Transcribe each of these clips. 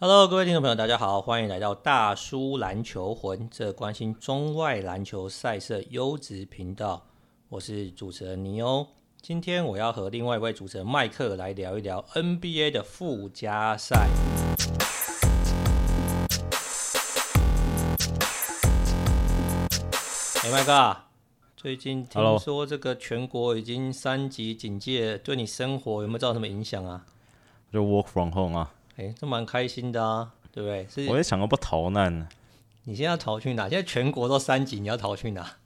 Hello，各位听众朋友，大家好，欢迎来到大叔篮球魂，这关心中外篮球赛事优质频道。我是主持人尼欧，今天我要和另外一位主持人麦克来聊一聊 NBA 的附加赛。哎，麦克，最近听说这个全国已经三级警戒，对你生活有没有造成什么影响啊？就 work from home 啊。哎，这蛮开心的啊，对不对？是我也想过不逃难。你现在要逃去哪？现在全国都三级，你要逃去哪？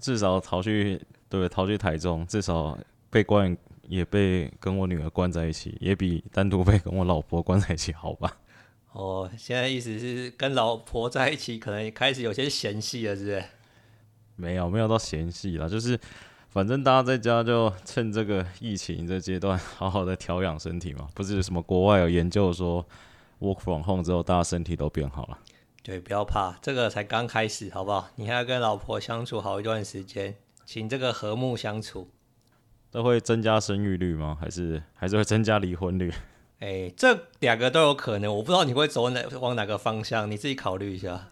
至少逃去，对，逃去台中，至少被关也被跟我女儿关在一起，也比单独被跟我老婆关在一起好吧？哦，现在意思是跟老婆在一起，可能也开始有些嫌隙了，是不是？没有，没有到嫌隙啦，就是。反正大家在家就趁这个疫情这阶段，好好的调养身体嘛。不是什么国外有研究说，work from home 之后，大家身体都变好了。对，不要怕，这个才刚开始，好不好？你还要跟老婆相处好一段时间，请这个和睦相处。这会增加生育率吗？还是还是会增加离婚率？哎、欸，这两个都有可能。我不知道你会走哪往哪个方向，你自己考虑一下。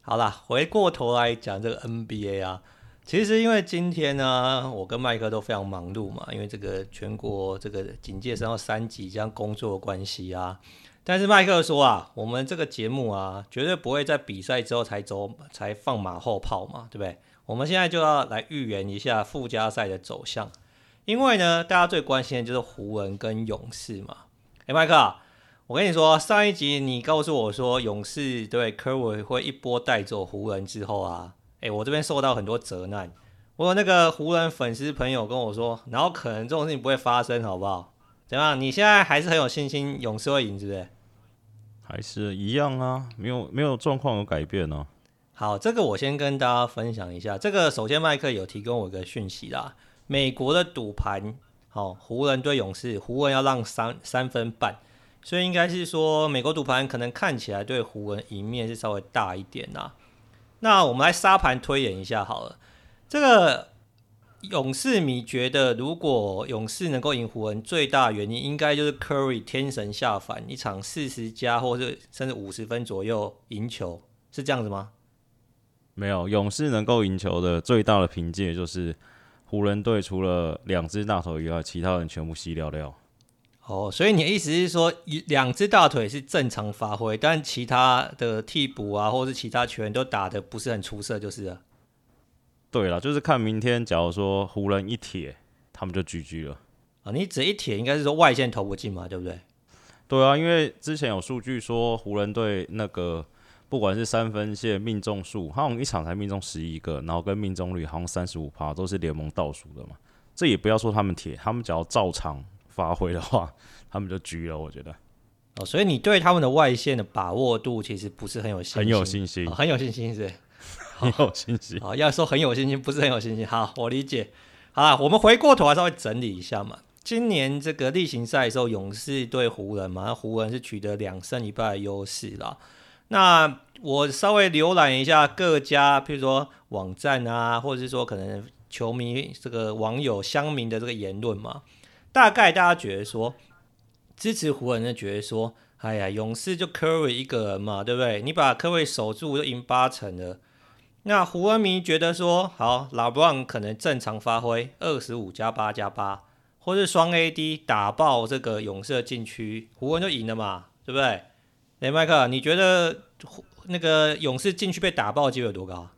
好啦，回过头来讲这个 NBA 啊。其实因为今天呢，我跟麦克都非常忙碌嘛，因为这个全国这个警戒升到三级，这样工作的关系啊。但是麦克说啊，我们这个节目啊，绝对不会在比赛之后才走，才放马后炮嘛，对不对？我们现在就要来预言一下附加赛的走向，因为呢，大家最关心的就是湖人跟勇士嘛。哎，麦克，我跟你说，上一集你告诉我说勇士对科维会一波带走湖人之后啊。哎、欸，我这边受到很多责难。我有那个湖人粉丝朋友跟我说，然后可能这种事情不会发生，好不好？怎样？你现在还是很有信心，勇士会赢，是不是？还是一样啊，没有没有状况有改变呢、啊。好，这个我先跟大家分享一下。这个首先麦克有提供我一个讯息啦，美国的赌盘，好，湖人对勇士，湖人要让三三分半，所以应该是说美国赌盘可能看起来对湖人赢面是稍微大一点呐。那我们来沙盘推演一下好了。这个勇士迷觉得，如果勇士能够赢湖人，最大原因应该就是 Curry 天神下凡，一场四十加或者甚至五十分左右赢球，是这样子吗？没有，勇士能够赢球的最大的凭借就是湖人队除了两只大头以外，其他人全部吸掉掉。哦，所以你的意思是说，一两只大腿是正常发挥，但其他的替补啊，或者是其他球员都打的不是很出色，就是了。对了，就是看明天，假如说湖人一铁，他们就 GG 了。啊，你指一铁，应该是说外线投不进嘛，对不对？对啊，因为之前有数据说湖人队那个不管是三分线命中数，他们一场才命中十一个，然后跟命中率好像三十五趴，都是联盟倒数的嘛。这也不要说他们铁，他们只要照常。发挥的话，他们就狙了。我觉得，哦，所以你对他们的外线的把握度其实不是很有信心，很有信心，哦、很有信心是，很有信心。好、哦，要说很有信心，不是很有信心。好，我理解。好了，我们回过头来稍微整理一下嘛。今年这个例行赛的时候，勇士对湖人嘛，湖人是取得两胜一败的优势啦。那我稍微浏览一下各家，譬如说网站啊，或者是说可能球迷这个网友乡民的这个言论嘛。大概大家觉得说，支持湖人的觉得说，哎呀，勇士就 Curry 一个人嘛，对不对？你把 Curry 守住就赢八成了。那湖人迷觉得说，好，LeBron 可能正常发挥，二十五加八加八，或是双 AD 打爆这个勇士的禁区，湖人就赢了嘛，对不对？哎，麦克，你觉得那个勇士禁区被打爆的机会有多高？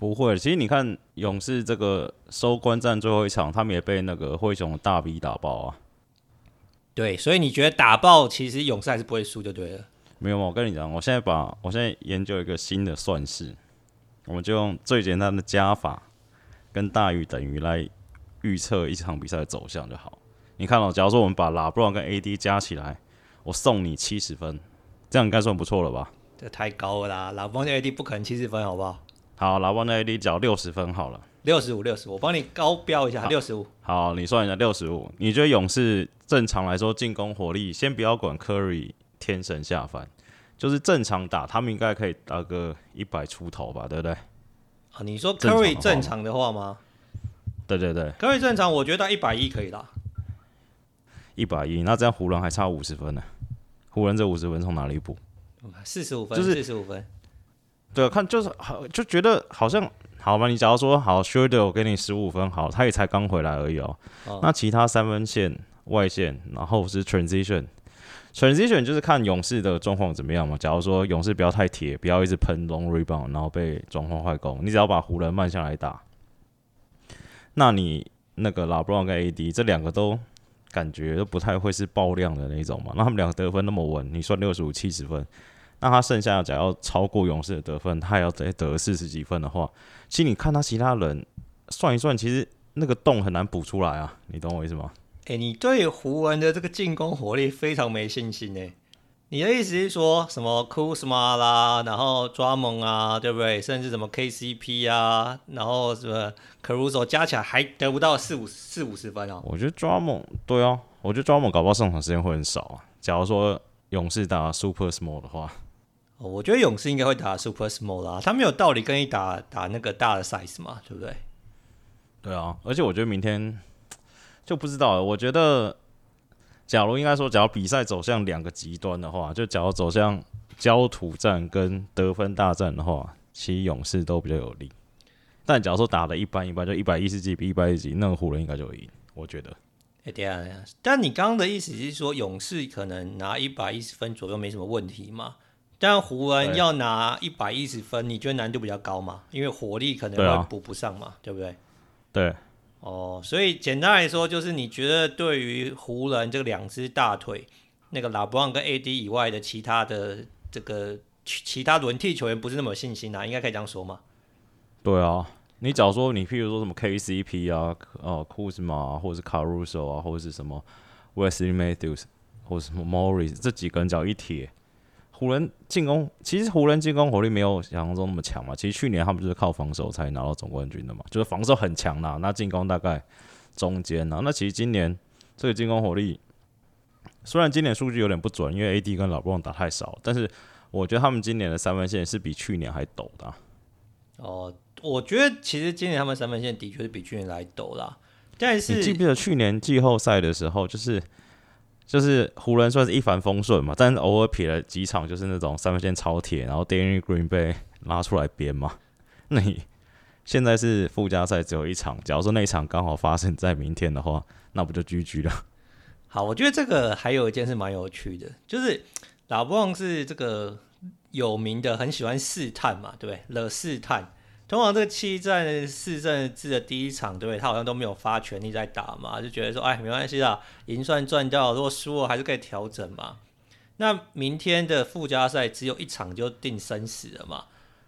不会，其实你看勇士这个收官战最后一场，他们也被那个灰熊大 V 打爆啊。对，所以你觉得打爆其实勇士还是不会输就对了。没有嘛？我跟你讲，我现在把我现在研究一个新的算式，我们就用最简单的加法跟大于等于来预测一场比赛的走向就好。你看哦，假如说我们把拉布朗跟 AD 加起来，我送你七十分，这样应该算不错了吧？这太高了啦，拉布朗跟 AD 不可能七十分，好不好？好，老王的 AD 缴六十分好了，六十五，六十五，我帮你高标一下，六十五。好，你算一下六十五。你觉得勇士正常来说进攻火力，先不要管 Curry 天神下凡，就是正常打，他们应该可以打个一百出头吧，对不对？啊，你说 Curry 正常的话吗？对对对，Curry 正常，我觉得一百一可以打。一百一，那这样湖人还差五十分呢。湖人这五十分从哪里补？四十五分，就是四十五分。对，看就是好，就觉得好像好吧。你假如说好，Schroeder 我给你十五分，好，他也才刚回来而已哦。哦那其他三分线、外线，然后是 transition，transition 就是看勇士的状况怎么样嘛。假如说勇士不要太铁，不要一直喷 long rebound，然后被状况坏攻，你只要把湖人慢下来打，那你那个 LeBron 跟 AD 这两个都感觉都不太会是爆量的那种嘛。那他们两个得分那么稳，你算六十五、七十分。那他剩下的只要超过勇士的得分，他要再得四十几分的话，其实你看他其他人算一算，其实那个洞很难补出来啊，你懂我意思吗？哎、欸，你对湖人的这个进攻火力非常没信心诶。你的意思是说什么库兹马啦，然后抓猛啊，对不对？甚至什么 KCP 啊，然后什么 Caruso 加起来还得不到四五四五十分啊？我觉得抓猛对啊，我觉得抓猛搞不好上场时间会很少啊。假如说勇士打 Super Small 的话。我觉得勇士应该会打 super small 啦，他没有道理跟你打打那个大的 size 嘛，对不对？对啊，而且我觉得明天就不知道了。我觉得，假如应该说，假如比赛走向两个极端的话，就假如走向焦土战跟得分大战的话，其实勇士都比较有利。但假如说打的一般一般，就一百一十几比一百一十几，那个湖人应该就会赢。我觉得。哎，对啊，但你刚刚的意思是说，勇士可能拿一百一十分左右没什么问题吗？但湖人要拿一百一十分，你觉得难度比较高嘛？因为火力可能会补不上嘛，对，不对？对。哦，所以简单来说，就是你觉得对于湖人这个两只大腿，那个拉布朗跟 AD 以外的其他的这个其他轮替球员不是那么有信心啊？应该可以这样说嘛？对啊，你假如说你譬如说什么 KCP 啊、呃库兹马或者是 Caruso 啊，或者是什么 Wesley Matthews 或者什么 Morris 这几个人只要一铁。湖人进攻其实湖人进攻火力没有想象中那么强嘛。其实去年他们就是靠防守才拿到总冠军的嘛，就是防守很强啦，那进攻大概中间呐。那其实今年这个进攻火力，虽然今年数据有点不准，因为 AD 跟老布朗打太少，但是我觉得他们今年的三分线是比去年还陡的啊。哦，我觉得其实今年他们三分线的确是比去年来陡啦。但是你记不记得去年季后赛的时候，就是。就是湖人算是一帆风顺嘛，但是偶尔撇了几场，就是那种三分线超铁，然后 Danny Green 被拉出来编嘛。那你现在是附加赛只有一场，假如说那一场刚好发生在明天的话，那不就 GG 了？好，我觉得这个还有一件事蛮有趣的，就是老布是这个有名的很喜欢试探嘛，对不对？了试探。通常这个七战四胜制的第一场，对不对？他好像都没有发全力在打嘛，就觉得说，哎，没关系啦，赢算赚掉，如果输了还是可以调整嘛。那明天的附加赛只有一场就定生死了嘛，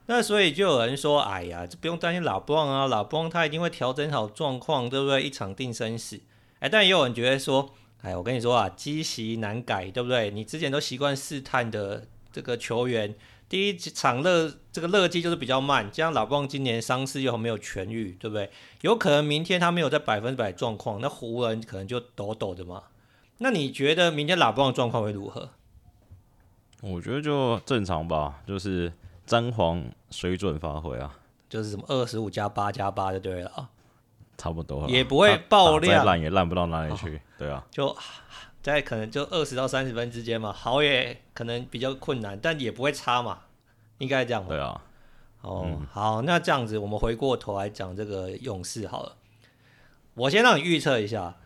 那所以就有人说，哎呀，这不用担心老布朗啊，老布朗他一定会调整好状况，对不对？一场定生死。哎，但也有人觉得说，哎，我跟你说啊，积习难改，对不对？你之前都习惯试探的这个球员。第一场热这个热季就是比较慢，加上老布朗今年伤势又没有痊愈，对不对？有可能明天他没有在百分之百状况，那湖人可能就抖抖的嘛。那你觉得明天老布朗状况会如何？我觉得就正常吧，就是詹皇水准发挥啊，就是什么二十五加八加八就对了啊，差不多了，也不会爆量，烂也烂不到哪里去，哦、对啊，就。在可能就二十到三十分之间嘛，好也可能比较困难，但也不会差嘛，应该这样吧？对啊。哦，嗯、好，那这样子我们回过头来讲这个勇士好了。我先让你预测一下，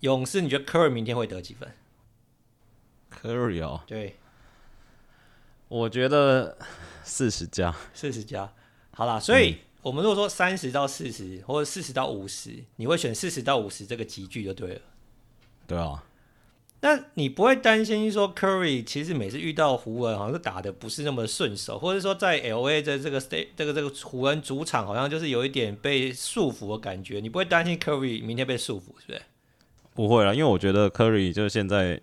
勇士你觉得 Curry 明天会得几分？Curry 哦，对，我觉得四十加，四十加。好啦，所以我们如果说三十到四十，或者四十到五十，你会选四十到五十这个集距就对了。对啊。那你不会担心说 Curry 其实每次遇到湖人好像是打得不是那么顺手，或者说在 LA 的这个 state 这个这个湖人主场好像就是有一点被束缚的感觉，你不会担心 Curry 明天被束缚，是不是？不会啦，因为我觉得 Curry 就是现在，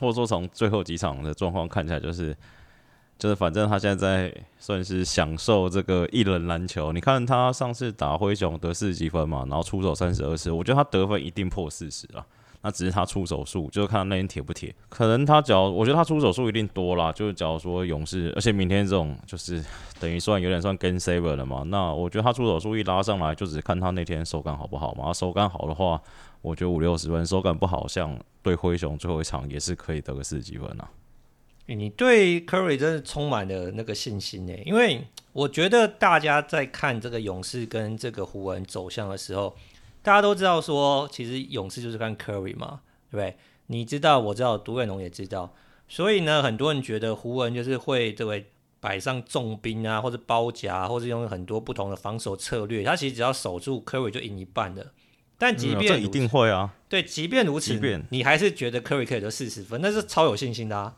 或者说从最后几场的状况看起来，就是就是反正他现在在算是享受这个一人篮球。你看他上次打灰熊得四十几分嘛，然后出手三十二次，我觉得他得分一定破四十了。那只是他出手数，就是看他那天铁不铁。可能他只要，我觉得他出手数一定多啦。就是假如说勇士，而且明天这种就是 等于算有点算 game saver 了嘛。那我觉得他出手数一拉上来，就只看他那天手感好不好嘛。手感好的话，我觉得五六十分；手感不好，像对灰熊最后一场也是可以得个四十几分啊。你对 Curry 真的充满了那个信心呢？因为我觉得大家在看这个勇士跟这个湖人走向的时候，大家都知道说，其实勇士就是看 Curry 嘛，对不对？你知道，我知道，独眼龙也知道，所以呢，很多人觉得湖人就是会这位摆上重兵啊，或者包夹，或者用很多不同的防守策略，他其实只要守住 Curry 就赢一半的。但即便、嗯、这一定会啊，对，即便如此，你还是觉得 Curry 可以得四十分，那是超有信心的啊。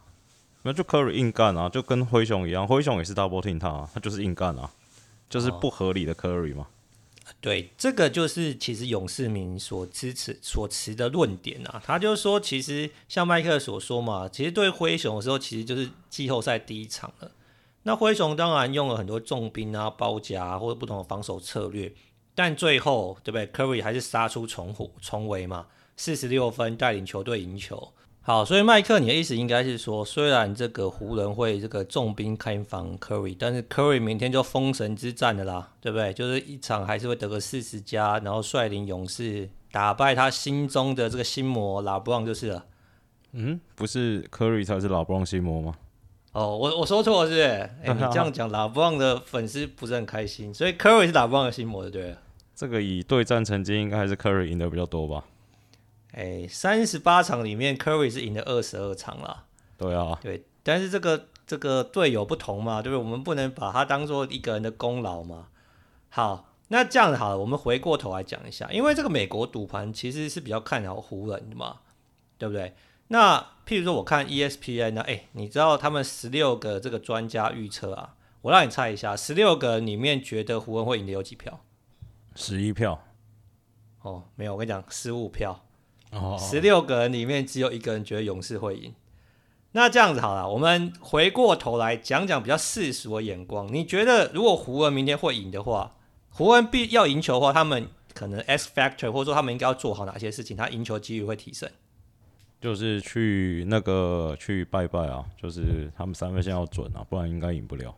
那就 Curry 硬干啊，就跟灰熊一样，灰熊也是 double team 他啊，他就是硬干啊，就是不合理的 Curry 嘛。哦、对，这个就是其实勇士迷所支持、所持的论点啊。他就说，其实像麦克所说嘛，其实对灰熊的时候，其实就是季后赛第一场了。那灰熊当然用了很多重兵啊、包夹、啊、或者不同的防守策略，但最后对不对？Curry 还是杀出重虎重围嘛，四十六分带领球队赢球。好，所以麦克，你的意思应该是说，虽然这个湖人会这个重兵开防 Curry，但是 Curry 明天就封神之战的啦，对不对？就是一场还是会得个四十加，然后率领勇士打败他心中的这个心魔拉布朗就是了。嗯，不是 Curry 才是拉布朗心魔吗？哦，我我说错了是不是？哎、欸，你这样讲，拉布朗的粉丝不是很开心，所以 Curry 是拉布朗的心魔，对不对？这个以对战成绩，应该还是 Curry 赢的比较多吧？哎，三十八场里面，Curry 是赢了二十二场啦。对啊，对，但是这个这个队友不同嘛，对不对？我们不能把他当做一个人的功劳嘛。好，那这样子好了，我们回过头来讲一下，因为这个美国赌盘其实是比较看好湖人的嘛，对不对？那譬如说，我看 ESPN 呢，哎，你知道他们十六个这个专家预测啊，我让你猜一下，十六个里面觉得湖人会赢的有几票？十一票。哦，没有，我跟你讲，十五票。十六个人里面只有一个人觉得勇士会赢，那这样子好了，我们回过头来讲讲比较世俗的眼光。你觉得如果湖人明天会赢的话，湖人必要赢球的话，他们可能 X factor 或者说他们应该要做好哪些事情，他赢球几率会提升？就是去那个去拜拜啊，就是他们三分线要准啊，不然应该赢不了。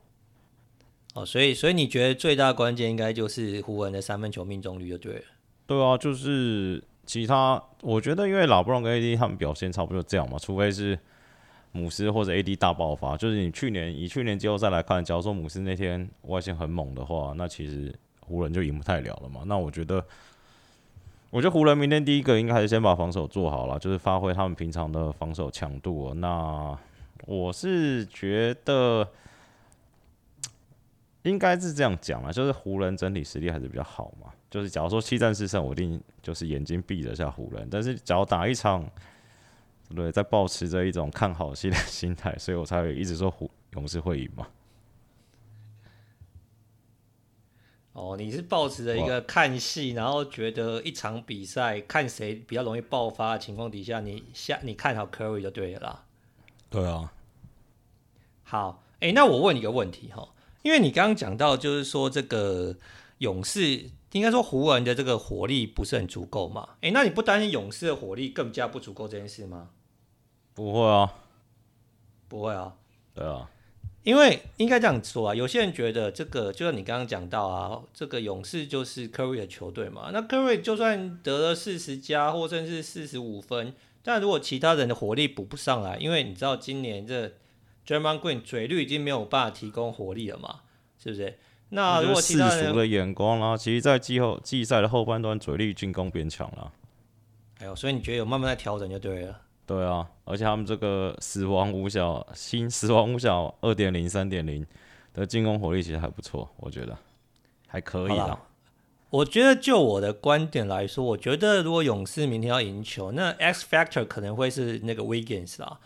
哦，所以所以你觉得最大关键应该就是湖人的三分球命中率就对了。对啊，就是。其他我觉得，因为老布朗跟 AD 他们表现差不多这样嘛，除非是姆斯或者 AD 大爆发。就是你去年以去年季后赛来看，假如说姆斯那天外线很猛的话，那其实湖人就赢不太了了嘛。那我觉得，我觉得湖人明天第一个应该还是先把防守做好了，就是发挥他们平常的防守强度。那我是觉得应该是这样讲啊，就是湖人整体实力还是比较好嘛。就是假如说七战四胜，我一定就是眼睛闭着下湖人。但是假如打一场，对，在保持着一种看好戏的 心态，所以我才会一直说湖勇士会赢嘛。哦，你是抱持着一个看戏，然后觉得一场比赛看谁比较容易爆发的情况底下，你下你看好 Curry 就对了啦。对啊。好，哎、欸，那我问你一个问题哈，因为你刚刚讲到就是说这个勇士。应该说湖人的这个火力不是很足够嘛？诶，那你不担心勇士的火力更加不足够这件事吗？不会啊，不会啊。对啊，因为应该这样说啊，有些人觉得这个就像你刚刚讲到啊，这个勇士就是 Curry 的球队嘛。那 Curry 就算得了四十加或甚至四十五分，但如果其他人的火力补不上来，因为你知道今年这 Draymond Green 嘴绿已经没有办法提供火力了嘛，是不是？那如果世俗的眼光啦，其实，在季后季赛的后半段，嘴绿进攻变强了。哎呦，所以你觉得有慢慢在调整就对了。对啊，而且他们这个死亡五小新死亡五小二点零三点零的进攻火力其实还不错，我觉得还可以啦。我觉得就我的观点来说，我觉得如果勇士明天要赢球，那 X Factor 可能会是那个 Wiggins 啦。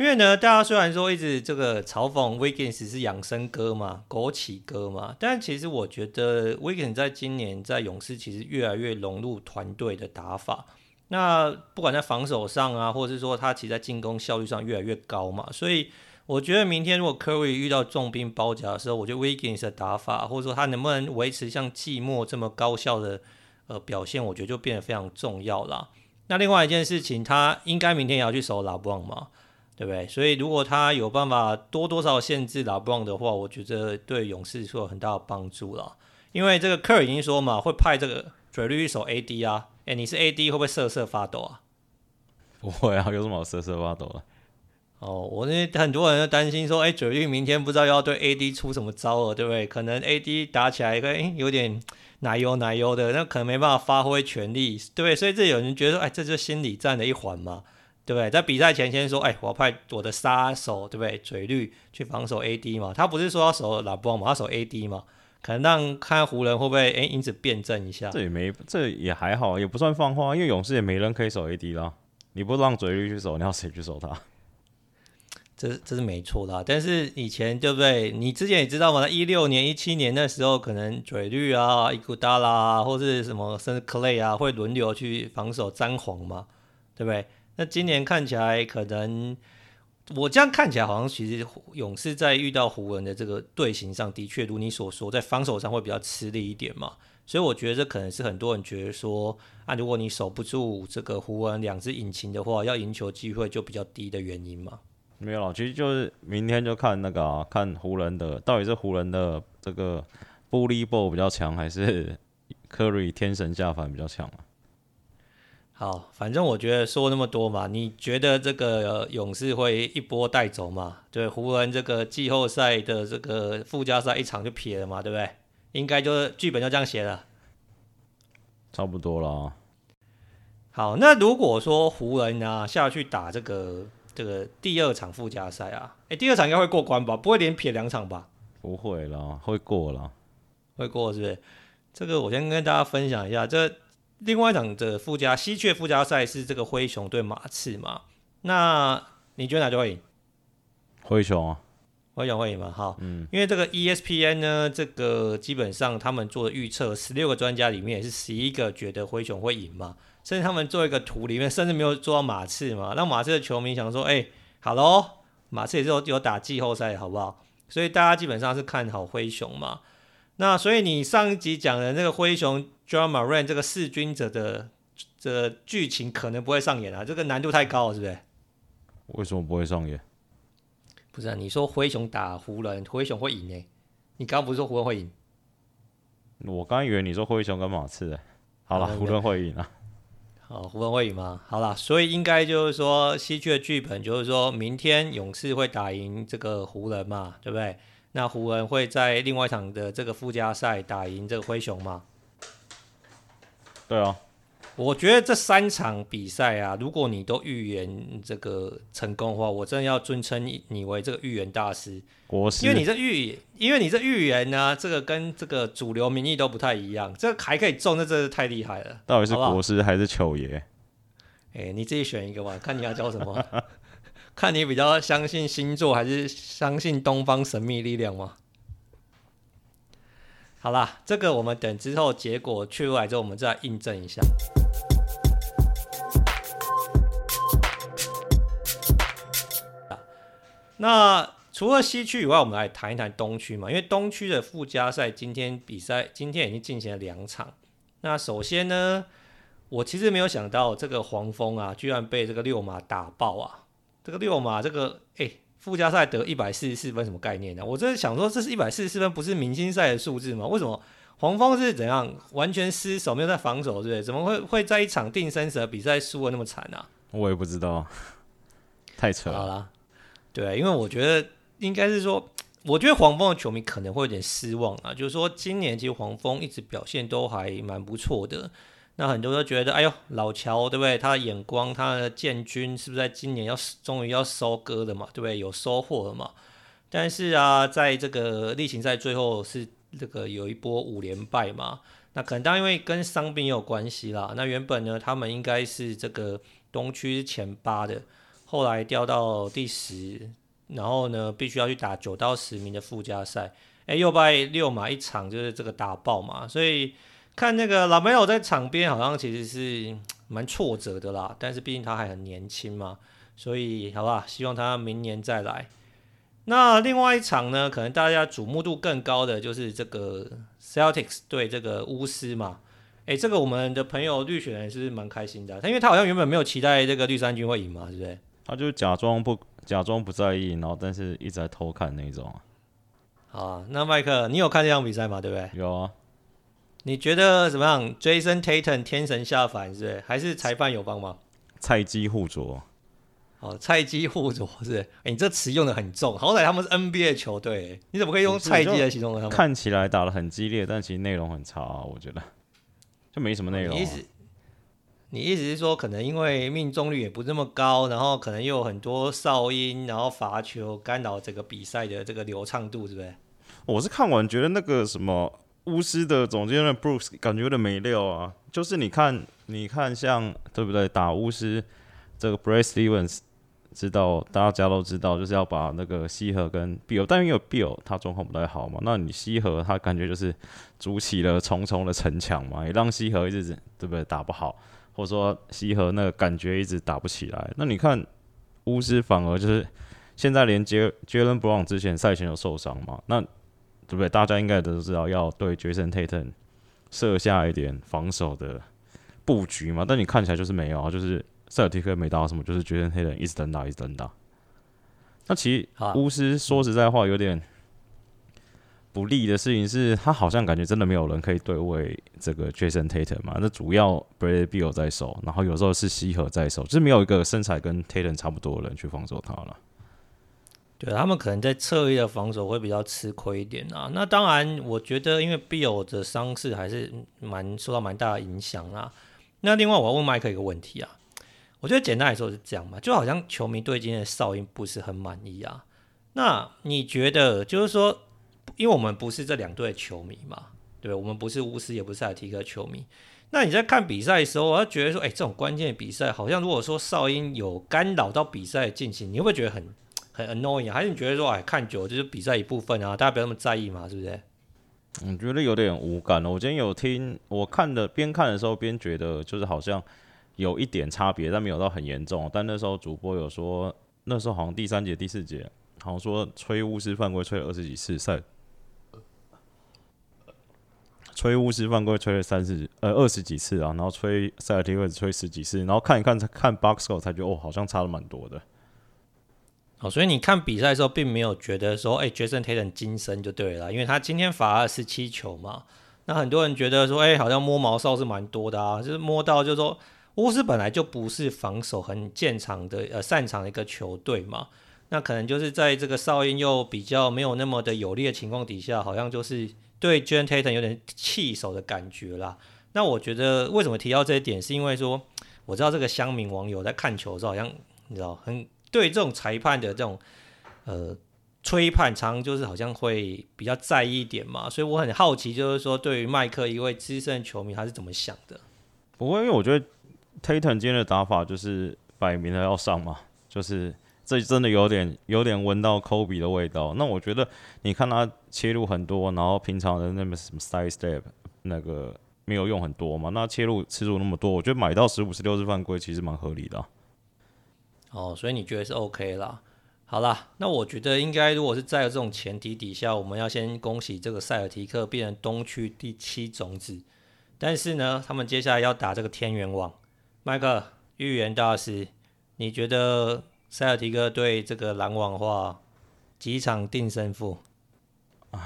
因为呢，大家虽然说一直这个嘲讽 Wiggins 是养生哥嘛、枸杞哥嘛，但其实我觉得 Wiggins 在今年在勇士其实越来越融入团队的打法。那不管在防守上啊，或者是说他其实在进攻效率上越来越高嘛，所以我觉得明天如果 Curry 遇到重兵包夹的时候，我觉得 Wiggins 的打法，或者说他能不能维持像季末这么高效的呃表现，我觉得就变得非常重要啦。那另外一件事情，他应该明天也要去守拉布朗嘛。对不对？所以如果他有办法多多少限制拉布朗的话，我觉得对勇士是有很大的帮助了。因为这个科尔已经说嘛，会派这个嘴绿一手 AD 啊。哎，你是 AD 会不会瑟瑟发抖啊？不会啊，有什么好瑟瑟发抖的？哦，我那很多人都担心说，哎，嘴绿明天不知道要对 AD 出什么招了，对不对？可能 AD 打起来哎有点奶油奶油的，那可能没办法发挥全力，对不对？所以这有人觉得说，哎，这就是心理战的一环嘛，对不对？在比赛前先说，哎，我要派我的杀手，对不对？嘴绿去防守 AD 嘛，他不是说要守拉布朗嘛，他守 AD 嘛，可能让看湖人会不会哎因此辩证一下。这也没，这也还好，也不算放话，因为勇士也没人可以守 AD 啦。你不让嘴绿去守，你要谁去守他？这这是没错的，但是以前对不对？你之前也知道嘛？一六年、一七年那时候，可能嘴绿啊、伊古达拉啊，或是什么甚至 Clay 啊，会轮流去防守詹皇嘛，对不对？那今年看起来，可能我这样看起来，好像其实勇士在遇到湖人的这个队形上的确如你所说，在防守上会比较吃力一点嘛。所以我觉得这可能是很多人觉得说，啊，如果你守不住这个湖人两只引擎的话，要赢球机会就比较低的原因嘛。没有，其实就是明天就看那个、啊、看湖人的到底是湖人的这个 bully ball 比较强，还是科瑞天神下凡比较强啊？好，反正我觉得说那么多嘛，你觉得这个勇士会一波带走吗？对，湖人这个季后赛的这个附加赛一场就撇了嘛，对不对？应该就是剧本就这样写了，差不多了。好，那如果说湖人啊下去打这个。这个第二场附加赛啊，哎，第二场应该会过关吧？不会连撇两场吧？不会啦，会过啦，会过是不是？这个我先跟大家分享一下，这另外一场的附加西区附加赛是这个灰熊对马刺嘛？那你觉得哪队会赢？灰熊啊，灰熊会赢嘛？好，嗯，因为这个 ESPN 呢，这个基本上他们做的预测，十六个专家里面也是十一个觉得灰熊会赢嘛。甚至他们做一个图里面，甚至没有做到马刺嘛，让马刺的球迷想说：“哎、欸，好喽，马刺也是有有打季后赛，好不好？”所以大家基本上是看好灰熊嘛。那所以你上一集讲的那个灰熊 Ja Morant 这个弑君者的这剧情可能不会上演啊，这个难度太高了，是不是？为什么不会上演？不是啊，你说灰熊打湖人，灰熊会赢呢？你刚刚不是说湖人会赢？我刚以为你说灰熊跟马刺，好了，湖人会赢啊。好，湖人会赢吗？好了，所以应该就是说，西区的剧本就是说明天勇士会打赢这个湖人嘛，对不对？那湖人会在另外一场的这个附加赛打赢这个灰熊吗？对啊。我觉得这三场比赛啊，如果你都预言这个成功的话，我真的要尊称你为这个预言大师。国师，因为你这预，因为你这预言呢，这个跟这个主流民意都不太一样，这个还可以中，那真是太厉害了。到底是国师还是球爷？哎、欸，你自己选一个吧，看你要叫什么，看你比较相信星座还是相信东方神秘力量吗？好啦，这个我们等之后结果出来之后，我们再印证一下。那除了西区以外，我们来谈一谈东区嘛。因为东区的附加赛今天比赛今天已经进行了两场。那首先呢，我其实没有想到这个黄蜂啊，居然被这个六马打爆啊！这个六马这个哎、附加赛得一百四十四分，什么概念呢？我真的想说，这是一百四十四分，不是明星赛的数字吗？为什么黄蜂是怎样完全失守，没有在防守，对不对？怎么会会在一场定生死的比赛输的那么惨啊？我也不知道，太扯了。好啦。对，因为我觉得应该是说，我觉得黄蜂的球迷可能会有点失望啊。就是说，今年其实黄蜂一直表现都还蛮不错的。那很多人都觉得，哎呦，老乔对不对？他的眼光，他的建军是不是在今年要终于要收割了嘛？对不对？有收获了嘛？但是啊，在这个例行赛最后是这个有一波五连败嘛。那可能当因为跟伤病也有关系啦。那原本呢，他们应该是这个东区前八的。后来掉到第十，然后呢，必须要去打九到十名的附加赛，哎，又败六马一场就是这个打爆嘛，所以看那个老梅洛在场边好像其实是 蛮挫折的啦，但是毕竟他还很年轻嘛，所以好吧，希望他明年再来。那另外一场呢，可能大家瞩目度更高的就是这个 Celtics 对这个巫师嘛。诶，这个我们的朋友绿雪人是蛮开心的，他因为他好像原本没有期待这个绿衫军会赢嘛，对不对？他就假装不假装不在意，然后但是一直在偷看那种啊。好啊，那麦克，你有看这场比赛吗？对不对？有啊。你觉得怎么样？Jason Tatum 天神下凡是不是？还是裁判有帮忙？菜鸡互啄。哦，菜鸡互啄是，哎、欸，你这词用的很重，好歹他们是 NBA 球队，你怎么可以用菜鸡来形容他们？看起来打的很激烈，但其实内容很差啊，我觉得就没什么内容、啊。你意思，你意思是说，可能因为命中率也不那么高，然后可能又有很多哨音，然后罚球干扰整个比赛的这个流畅度，是不是？我是看完觉得那个什么巫师的总监的 Brooks 感觉有点没料啊，就是你看，你看像对不对？打巫师这个 Brad Stevens。知道，大家都知道，就是要把那个西河跟 Bill，但因为 Bill 他状况不太好嘛，那你西河他感觉就是筑起了重重的城墙嘛，也让西河一直对不对打不好，或者说西河那个感觉一直打不起来。那你看巫师反而就是现在连杰杰伦布朗之前赛前有受伤嘛，那对不对？大家应该都知道要对 Jayson Tatum 设下一点防守的布局嘛，但你看起来就是没有啊，就是。塞尔提克没打什么，就是 Jason Tatum 一直等打，一直等打。那其实巫师说实在话有点不利的事情是，他好像感觉真的没有人可以对位这个 Jason Tatum 嘛。那主要 Bradley Beal 在守，然后有时候是西河在守，就是没有一个身材跟 Tatum 差不多的人去防守他了。对，他们可能在侧翼的防守会比较吃亏一点啊。那当然，我觉得因为 Beal 的伤势还是蛮受到蛮大的影响啊。那另外，我要问麦克一个问题啊。我觉得简单来说是这样嘛，就好像球迷对今天的哨音不是很满意啊。那你觉得，就是说，因为我们不是这两队的球迷嘛，对，我们不是巫师，也不是塞尔提克球迷。那你在看比赛的时候，我要觉得说，哎，这种关键的比赛，好像如果说哨音有干扰到比赛的进行，你会不会觉得很很 annoying？还是你觉得说，哎，看久就是比赛一部分啊，大家不要那么在意嘛，是不是？我觉得有点无感了。我今天有听，我看的边看的时候边觉得，就是好像。有一点差别，但没有到很严重。但那时候主播有说，那时候好像第三节、第四节，好像说吹巫师犯规吹了二十几次赛，吹巫师犯规吹了三十呃二十几次啊，然后吹塞尔提克吹十几次，然后看一看看 box score 才觉得哦，好像差了蛮多的。哦，所以你看比赛的时候，并没有觉得说，哎、欸，Jason Tatum 金身就对了，因为他今天罚了十七球嘛。那很多人觉得说，哎、好像摸毛哨是蛮多的啊，就是摸到就是说。巫师本来就不是防守很见长的呃擅长的一个球队嘛，那可能就是在这个哨音又比较没有那么的有利的情况底下，好像就是对 Jayson Tatum 有点弃守的感觉啦。那我觉得为什么提到这一点，是因为说我知道这个乡民网友在看球的时候，好像你知道很对这种裁判的这种呃吹判，常常就是好像会比较在意一点嘛，所以我很好奇，就是说对于麦克一位资深球迷他是怎么想的？不会，因为我觉得。Tatum 今天的打法就是摆明了要上嘛，就是这真的有点有点闻到 Kobe 的味道。那我觉得你看他切入很多，然后平常的那么什么 side step 那个没有用很多嘛，那切入次数那么多，我觉得买到十五十六次犯规其实蛮合理的。哦，所以你觉得是 OK 啦？好啦，那我觉得应该如果是在这种前提底下，我们要先恭喜这个塞尔提克变成东区第七种子，但是呢，他们接下来要打这个天元网。麦克预言大师，你觉得塞尔提克对这个篮网话，几场定胜负？哎，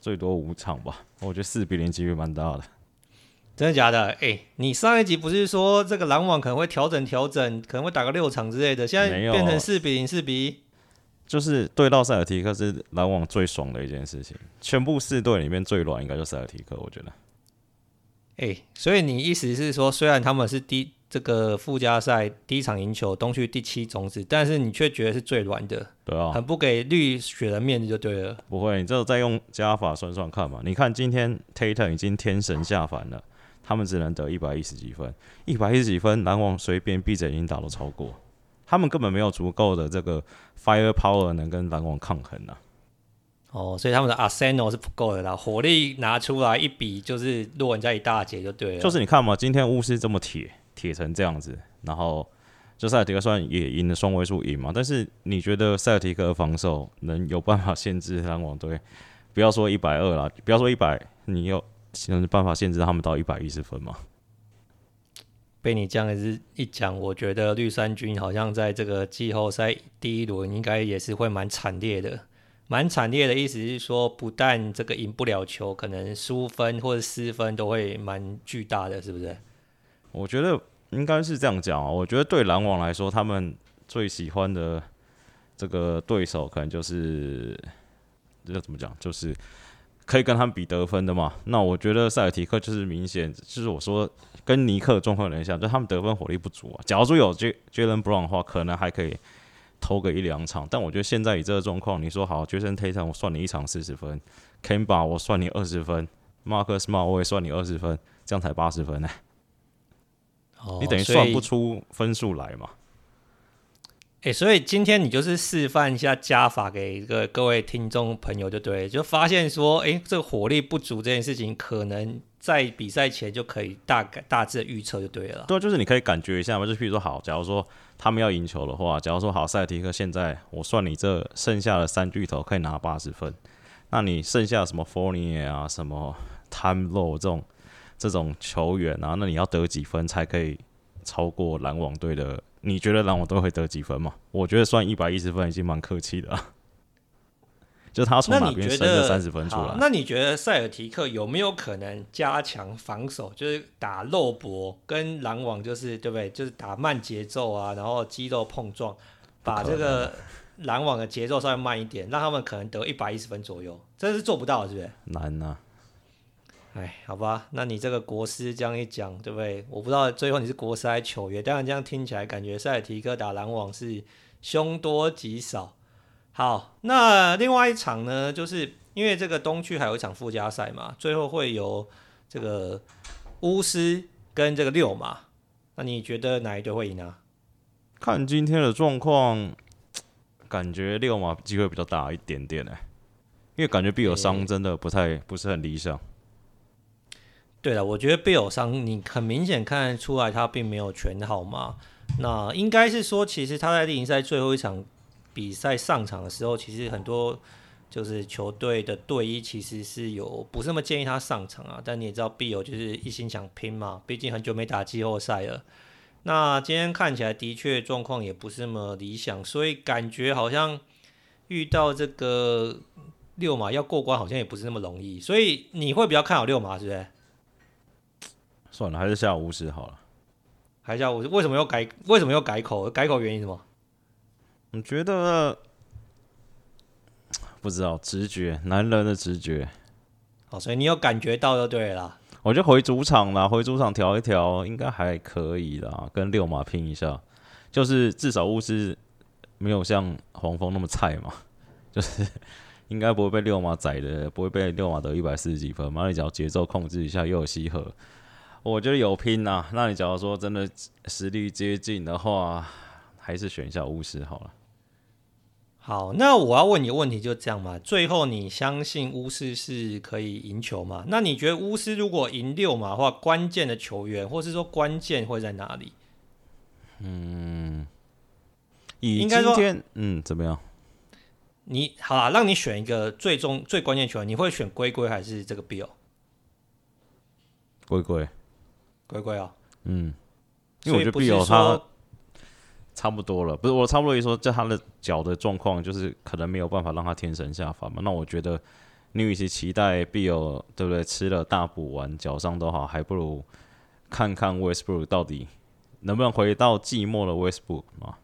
最多五场吧。我觉得四比零几率蛮大的。真的假的？哎、欸，你上一集不是说这个篮网可能会调整调整，可能会打个六场之类的？现在变成四比零、四比一，就是对到塞尔提克是篮网最爽的一件事情。全部四队里面最软应该就是塞尔提克，我觉得。哎、欸，所以你意思是说，虽然他们是第这个附加赛第一场赢球，东区第七种子，但是你却觉得是最软的，对啊，很不给绿雪的面子就对了。不会，你这再用加法算算看嘛。你看今天 Tatum 已经天神下凡了，他们只能得一百一十几分，一百一十几分，篮网随便闭着眼睛打都超过，他们根本没有足够的这个 fire power 能跟篮网抗衡啊。哦，所以他们的 Arsenal 是不够的啦，火力拿出来一比就是落人家一大截就对了。就是你看嘛，今天巫师这么铁，铁成这样子，然后就塞尔提克算也赢了双位数赢嘛，但是你觉得塞尔提克的防守能有办法限制篮网队？不要说一百二啦，不要说一百，你有有办法限制他们到一百一十分吗？被你这样子一讲，我觉得绿衫军好像在这个季后赛第一轮应该也是会蛮惨烈的。蛮惨烈的意思是说，不但这个赢不了球，可能输分或者失分都会蛮巨大的，是不是？我觉得，应该是这样讲啊。我觉得对篮网来说，他们最喜欢的这个对手，可能就是这个怎么讲，就是可以跟他们比得分的嘛。那我觉得塞尔提克就是明显，就是我说跟尼克状况有点像，就他们得分火力不足啊。假如说有 Jaylen Brown 的话，可能还可以偷个一两场。但我觉得现在以这个状况，你说好，Jayson Tatum 我算你一场四十分，Kemba 我算你二十分，Marcus Smart 我也算你二十分，这样才八十分呢、欸。你等于算不出分数来嘛？哎、所以今天你就是示范一下加法给一个各位听众朋友，就对，就发现说，哎、这个火力不足这件事情，可能在比赛前就可以大概大致预测就对了。对，就是你可以感觉一下嘛，就譬如说，好，假如说他们要赢球的话，假如说好，塞尔提克现在我算你这剩下的三巨头可以拿八十分，那你剩下什么 Fournier 啊，什么 Time Low 这种。这种球员啊，那你要得几分才可以超过篮网队的？你觉得篮网队会得几分吗？我觉得算一百一十分已经蛮客气的了。就他从哪边生的三十分出来？那你觉得塞尔提克有没有可能加强防守，就是打肉搏，跟篮网就是对不对？就是打慢节奏啊，然后肌肉碰撞，把这个篮网的节奏稍微慢一点，让他们可能得一百一十分左右，这是做不到的，是不是？难啊。哎，好吧，那你这个国师这样一讲，对不对？我不知道最后你是国师还是球员，当然这样听起来感觉塞尔提克打篮网是凶多吉少。好，那另外一场呢，就是因为这个东区还有一场附加赛嘛，最后会有这个巫师跟这个六马，那你觉得哪一队会赢啊？看今天的状况，感觉六马机会比较大一点点呢，因为感觉必有伤真的不太、欸、不是很理想。对了，我觉得贝尔伤，你很明显看得出来他并没有全好嘛。那应该是说，其实他在例行赛最后一场比赛上场的时候，其实很多就是球队的队医其实是有不是那么建议他上场啊。但你也知道，贝尔就是一心想拼嘛，毕竟很久没打季后赛了。那今天看起来的确状况也不是那么理想，所以感觉好像遇到这个六马要过关，好像也不是那么容易。所以你会比较看好六马，是不是？算了，还是下巫师好了。还下巫师？为什么要改？为什么要改口？改口原因什么？我觉得？不知道，直觉，男人的直觉。好，所以你有感觉到就对了。我就回主场啦，回主场调一调，应该还可以啦。跟六马拼一下，就是至少巫师没有像黄蜂那么菜嘛，就是 应该不会被六马宰的，不会被六马得一百四十几分嘛。你只要节奏控制一下，又有西河。我觉得有拼呐、啊，那你假如说真的实力接近的话，还是选一下巫师好了。好，那我要问你的问题就这样嘛？最后你相信巫师是可以赢球吗？那你觉得巫师如果赢六马的话，关键的球员或是说关键会在哪里？嗯，以今天，嗯，怎么样？你好啦，让你选一个最终最关键球员，你会选龟龟还是这个 Bill？龟龟。乖乖啊，嗯，因为我觉得必有他差不多了，不是我差不多意思说，就他的脚的状况，就是可能没有办法让他天神下凡嘛。那我觉得你与其期待必有，对不对？吃了大补丸脚伤都好，还不如看看 Westbrook 到底能不能回到寂寞的 Westbrook 嘛。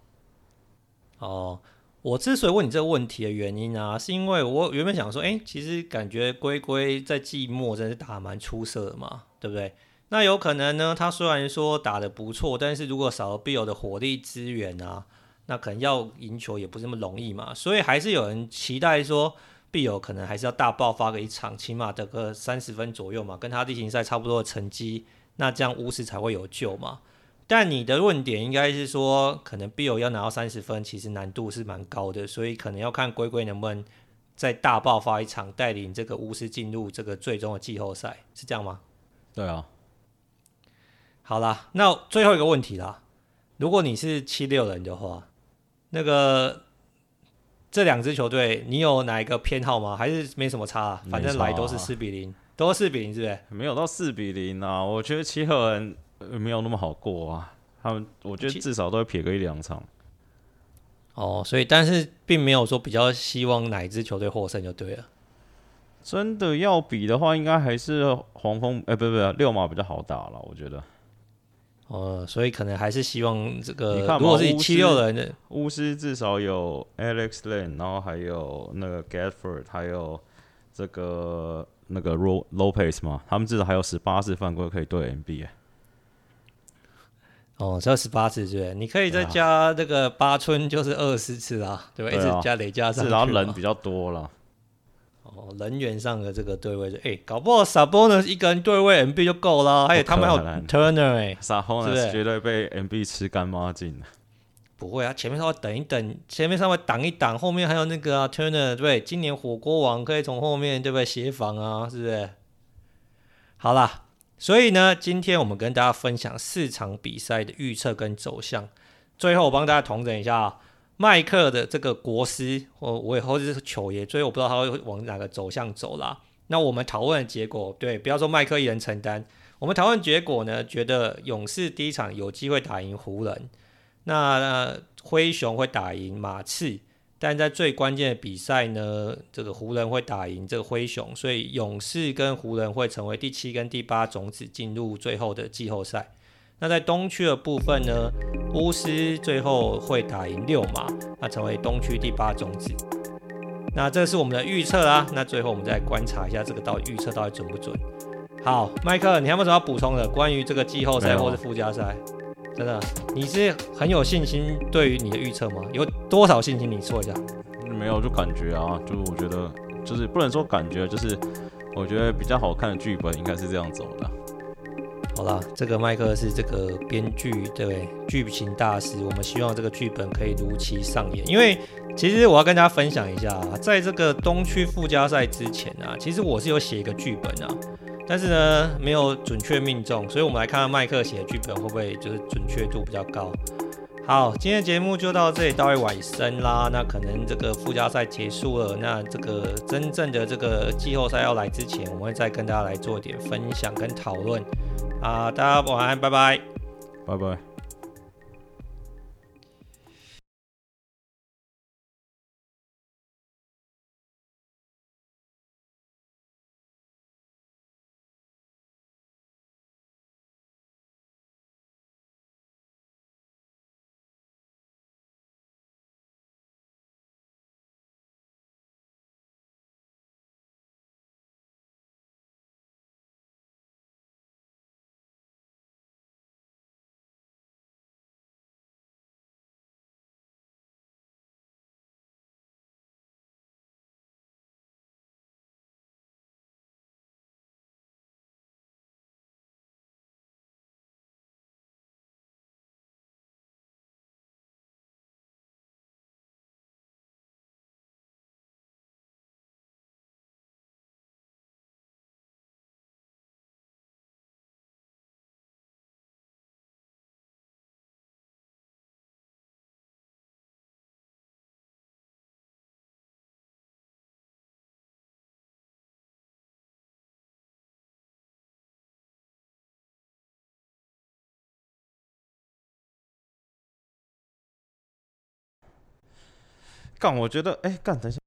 哦，我之所以问你这个问题的原因啊，是因为我原本想说，哎、欸，其实感觉龟龟在寂寞真的是打蛮出色的嘛，对不对？那有可能呢，他虽然说打得不错，但是如果少了必有的火力支援啊，那可能要赢球也不是那么容易嘛。所以还是有人期待说，必有可能还是要大爆发个一场，起码得个三十分左右嘛，跟他例行赛差不多的成绩，那这样巫师才会有救嘛。但你的论点应该是说，可能必有要拿到三十分，其实难度是蛮高的，所以可能要看龟龟能不能再大爆发一场，带领这个巫师进入这个最终的季后赛，是这样吗？对啊。好啦，那最后一个问题啦，如果你是七六人的话，那个这两支球队，你有哪一个偏好吗？还是没什么差啊？反正来都是四比零，啊，都是四比零，是不是？没有到四比零啊，我觉得七六人没有那么好过啊。他们我觉得至少都会撇个一两场。哦，所以但是并没有说比较希望哪一支球队获胜就对了。真的要比的话，应该还是黄蜂，哎，不不不，溜马比较好打了，我觉得。哦，所以可能还是希望这个，你看如果是七六人的巫师至少有 Alex Len，然后还有那个 Gafford，还有这个那个 Lopez 嘛，他们至少还有十八次犯规可以对 NB。哦，只有十八次对，你可以再加这个八村，就是二十次啊，对吧？一直加累加上去，然后人比较多了。哦，人员上的这个对位，哎、欸，搞不好 Sabonis 一个人对位 MB 就够了，还有他们还有 Turner 哎，Sabonis 绝对被 MB 吃干抹净。不会啊，前面稍微等一等，前面稍微挡一挡，后面还有那个啊 Turner 对，今年火锅王可以从后面对不对协防啊，是不是？好啦，所以呢，今天我们跟大家分享四场比赛的预测跟走向，最后我帮大家统整一下啊。麦克的这个国师，我我以后是球爷，所以我不知道他会往哪个走向走啦。那我们讨论的结果，对，不要说麦克一人承担。我们讨论结果呢，觉得勇士第一场有机会打赢湖人，那，那灰熊会打赢马刺，但在最关键的比赛呢，这个湖人会打赢这个灰熊，所以勇士跟湖人会成为第七跟第八种子进入最后的季后赛。那在东区的部分呢，巫师最后会打赢六马，那成为东区第八种子。那这是我们的预测啦。那最后我们再观察一下这个到预测到底准不准。好，麦克，你还有没有什么要补充的？关于这个季后赛或是附加赛？真的，你是很有信心对于你的预测吗？有多少信心？你说一下。没有，就感觉啊，就是我觉得，就是不能说感觉，就是我觉得比较好看的剧本应该是这样走的。好了，这个麦克是这个编剧，对，剧情大师。我们希望这个剧本可以如期上演。因为其实我要跟大家分享一下啊，在这个东区附加赛之前啊，其实我是有写一个剧本啊，但是呢没有准确命中，所以我们来看看麦克写的剧本会不会就是准确度比较高。好，今天节目就到这里到尾声啦。那可能这个附加赛结束了，那这个真正的这个季后赛要来之前，我们会再跟大家来做一点分享跟讨论。啊，大家晚安，拜拜，拜拜。干，我觉得，哎、欸，干，等一下。